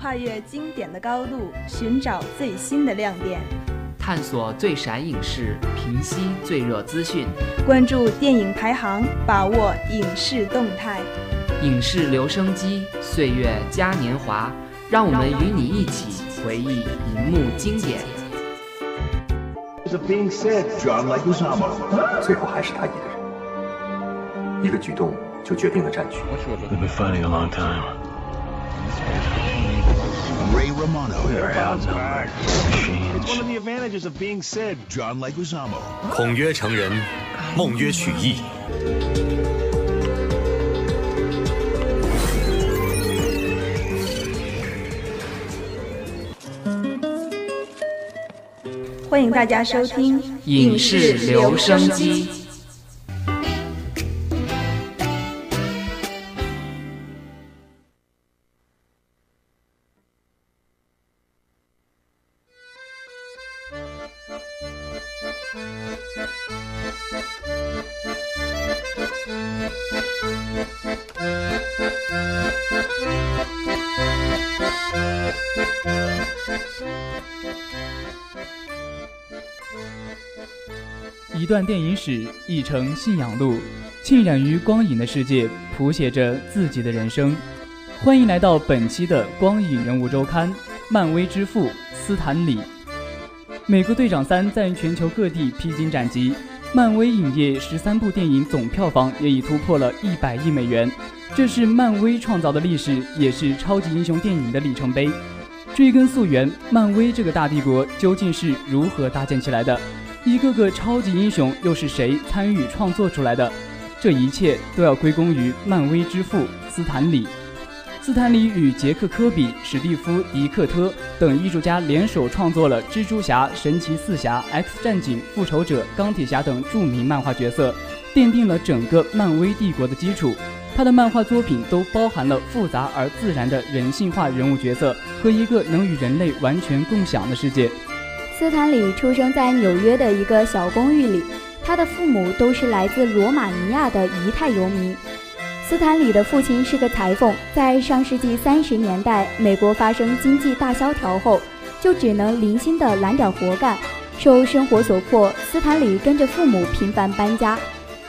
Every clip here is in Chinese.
跨越经典的高度，寻找最新的亮点，探索最闪影视，平息最热资讯，关注电影排行，把握影视动态。影视留声机，岁月嘉年华，让我们与你一起回忆荧幕经典。最后还是他一个人，一个举动就决定了战局。Ray Romano. We're outnumbered. It's one of the advantages of being Sid. John Leguizamo. 孔曰成人，孟曰取义。欢迎大家收听影视留声机。段电影史，一程信仰路，浸染于光影的世界，谱写着自己的人生。欢迎来到本期的光影人物周刊。漫威之父斯坦李，《美国队长三》在全球各地披荆斩棘，漫威影业十三部电影总票房也已突破了一百亿美元，这是漫威创造的历史，也是超级英雄电影的里程碑。追根溯源，漫威这个大帝国究竟是如何搭建起来的？一个个超级英雄又是谁参与创作出来的？这一切都要归功于漫威之父斯坦李。斯坦李与杰克·科比、史蒂夫·迪克特等艺术家联手创作了蜘蛛侠、神奇四侠、X 战警、复仇者、钢铁侠等著名漫画角色，奠定了整个漫威帝国的基础。他的漫画作品都包含了复杂而自然的人性化人物角色和一个能与人类完全共享的世界。斯坦李出生在纽约的一个小公寓里，他的父母都是来自罗马尼亚的犹太游民。斯坦李的父亲是个裁缝，在上世纪三十年代，美国发生经济大萧条后，就只能零星的揽点活干。受生活所迫，斯坦李跟着父母频繁搬家。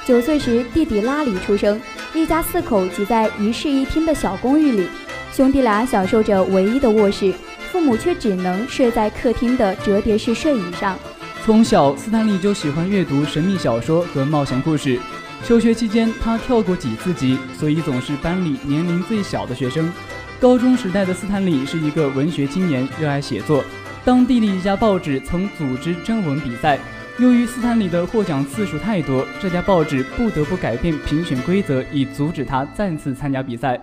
九岁时，弟弟拉里出生，一家四口挤在一室一厅的小公寓里，兄弟俩享受着唯一的卧室。父母却只能睡在客厅的折叠式睡椅上。从小，斯坦利就喜欢阅读神秘小说和冒险故事。休学期间，他跳过几次级，所以总是班里年龄最小的学生。高中时代的斯坦利是一个文学青年，热爱写作。当地的一家报纸曾组织征文比赛，由于斯坦利的获奖次数太多，这家报纸不得不改变评选规则，以阻止他再次参加比赛。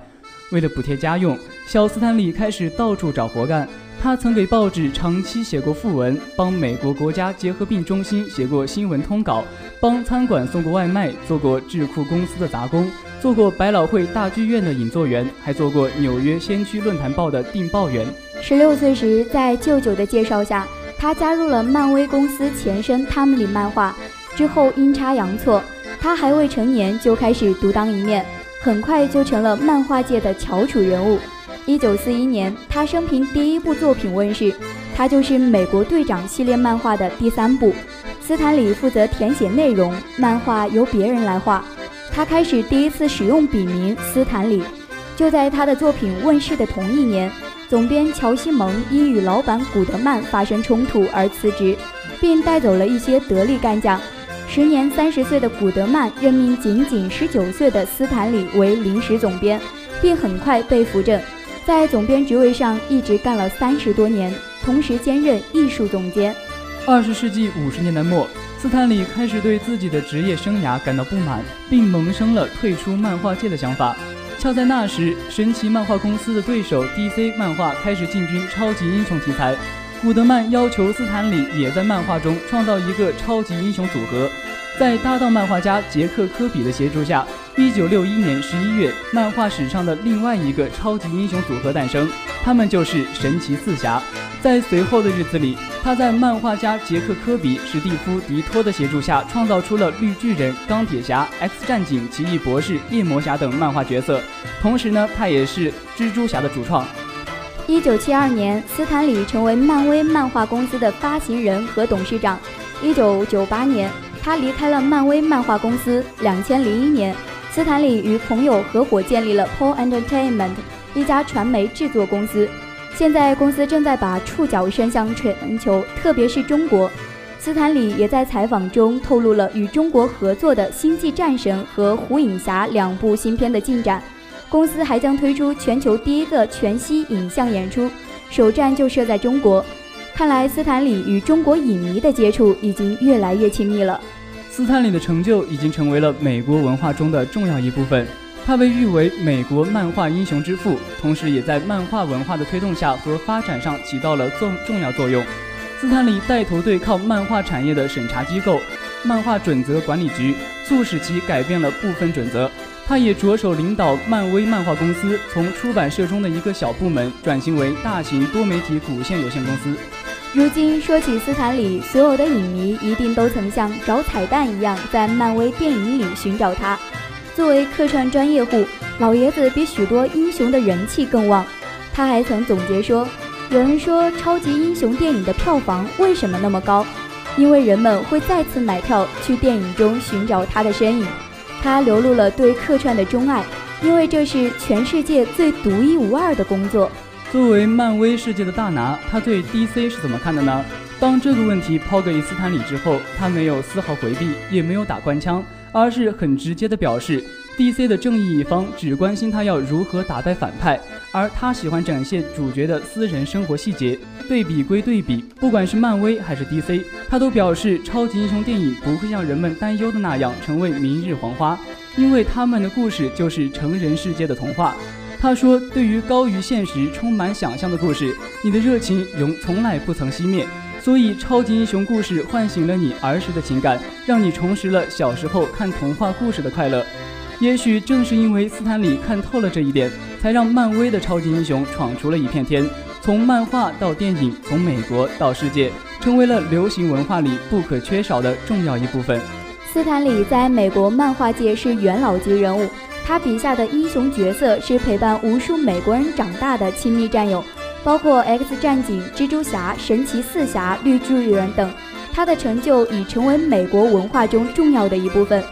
为了补贴家用，小斯坦利开始到处找活干。他曾给报纸长期写过副文，帮美国国家结核病中心写过新闻通稿，帮餐馆送过外卖，做过智库公司的杂工，做过百老汇大剧院的引座员，还做过纽约先驱论坛报的订报员。十六岁时，在舅舅的介绍下，他加入了漫威公司前身汤姆里漫画。之后阴差阳错，他还未成年就开始独当一面，很快就成了漫画界的翘楚人物。一九四一年，他生平第一部作品问世，他就是《美国队长》系列漫画的第三部。斯坦李负责填写内容，漫画由别人来画。他开始第一次使用笔名斯坦李，就在他的作品问世的同一年，总编乔西蒙因与老板古德曼发生冲突而辞职，并带走了一些得力干将。时年三十岁的古德曼任命仅仅十九岁的斯坦李为临时总编，并很快被扶正。在总编职位上一直干了三十多年，同时兼任艺术总监。二十世纪五十年代末，斯坦李开始对自己的职业生涯感到不满，并萌生了退出漫画界的想法。恰在那时，神奇漫画公司的对手 DC 漫画开始进军超级英雄题材，古德曼要求斯坦李也在漫画中创造一个超级英雄组合。在搭档漫画家杰克·科比的协助下，一九六一年十一月，漫画史上的另外一个超级英雄组合诞生，他们就是神奇四侠。在随后的日子里，他在漫画家杰克·科比、史蒂夫·迪托的协助下，创造出了绿巨人、钢铁侠、X 战警、奇异博士、夜魔侠等漫画角色。同时呢，他也是蜘蛛侠的主创。一九七二年，斯坦李成为漫威漫画公司的发行人和董事长。一九九八年，他离开了漫威漫画公司。两千零一年，斯坦李与朋友合伙建立了 Paul Entertainment，一家传媒制作公司。现在，公司正在把触角伸向全球，特别是中国。斯坦李也在采访中透露了与中国合作的《星际战神》和《虎影侠》两部新片的进展。公司还将推出全球第一个全息影像演出，首站就设在中国。看来斯坦李与中国影迷的接触已经越来越亲密了。斯坦李的成就已经成为了美国文化中的重要一部分，他被誉为美国漫画英雄之父，同时也在漫画文化的推动下和发展上起到了重重要作用。斯坦李带头对抗漫画产业的审查机构——漫画准则管理局，促使其改变了部分准则。他也着手领导漫威漫画公司从出版社中的一个小部门转型为大型多媒体股份有限公司。如今说起斯坦李，所有的影迷一定都曾像找彩蛋一样在漫威电影里寻找他。作为客串专业户，老爷子比许多英雄的人气更旺。他还曾总结说。有人说，超级英雄电影的票房为什么那么高？因为人们会再次买票去电影中寻找他的身影。他流露了对客串的钟爱，因为这是全世界最独一无二的工作。作为漫威世界的大拿，他对 DC 是怎么看的呢？当这个问题抛给斯坦李之后，他没有丝毫回避，也没有打官腔，而是很直接的表示。DC 的正义一方只关心他要如何打败反派，而他喜欢展现主角的私人生活细节。对比归对比，不管是漫威还是 DC，他都表示超级英雄电影不会像人们担忧的那样成为明日黄花，因为他们的故事就是成人世界的童话。他说：“对于高于现实、充满想象的故事，你的热情永从来不曾熄灭。所以，超级英雄故事唤醒了你儿时的情感，让你重拾了小时候看童话故事的快乐。”也许正是因为斯坦李看透了这一点，才让漫威的超级英雄闯出了一片天。从漫画到电影，从美国到世界，成为了流行文化里不可缺少的重要一部分。斯坦李在美国漫画界是元老级人物，他笔下的英雄角色是陪伴无数美国人长大的亲密战友，包括 X 战警、蜘蛛侠、神奇四侠、绿巨人等。他的成就已成为美国文化中重要的一部分。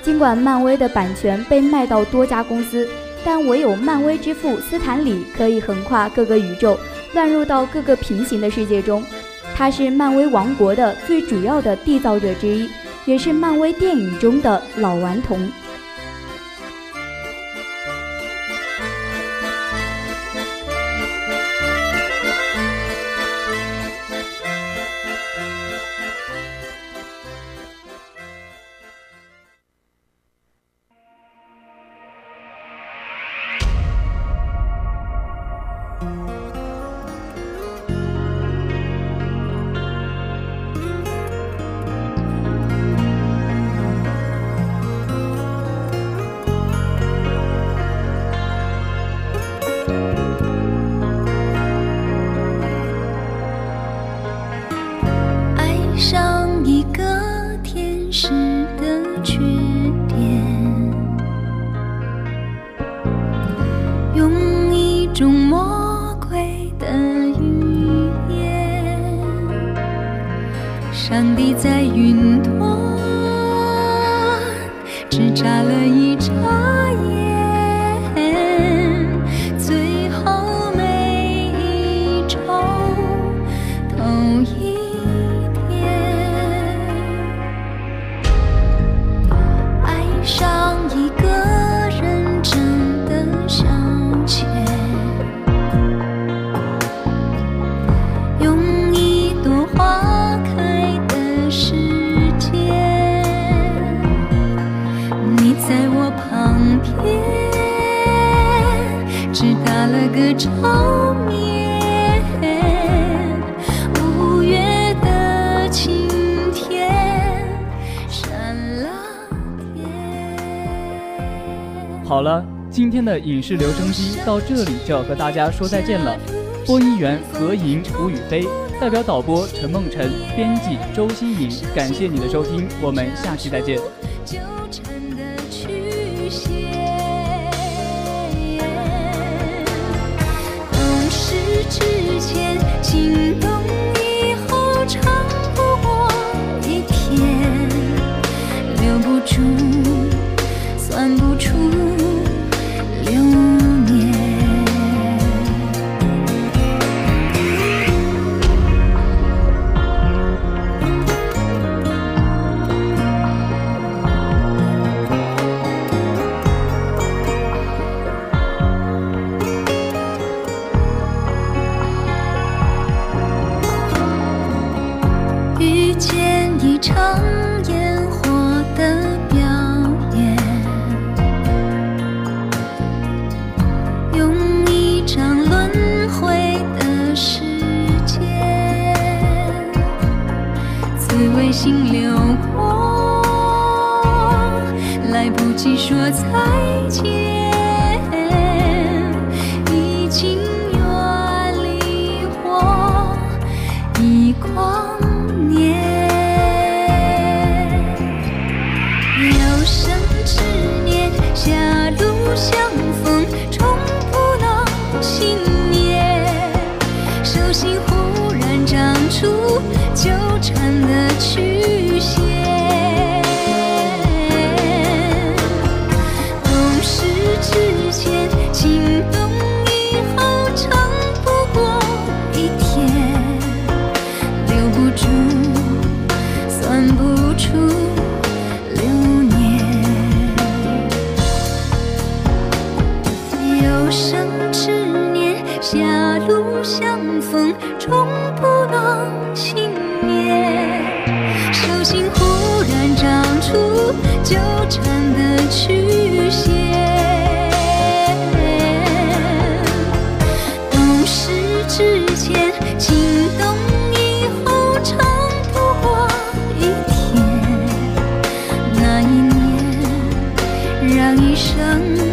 尽管漫威的版权被卖到多家公司，但唯有漫威之父斯坦李可以横跨各个宇宙，乱入到各个平行的世界中。他是漫威王国的最主要的缔造者之一，也是漫威电影中的老顽童。好了，今天的影视留声机到这里就要和大家说再见了。播音员何莹、吴雨飞，代表导播陈梦辰，编辑周新颖，感谢你的收听，我们下期再见。处留遇见一程再见，狭路相逢终不能幸免手心忽然长出纠缠的曲线懂事之前情动以后长不过一天那一年让一生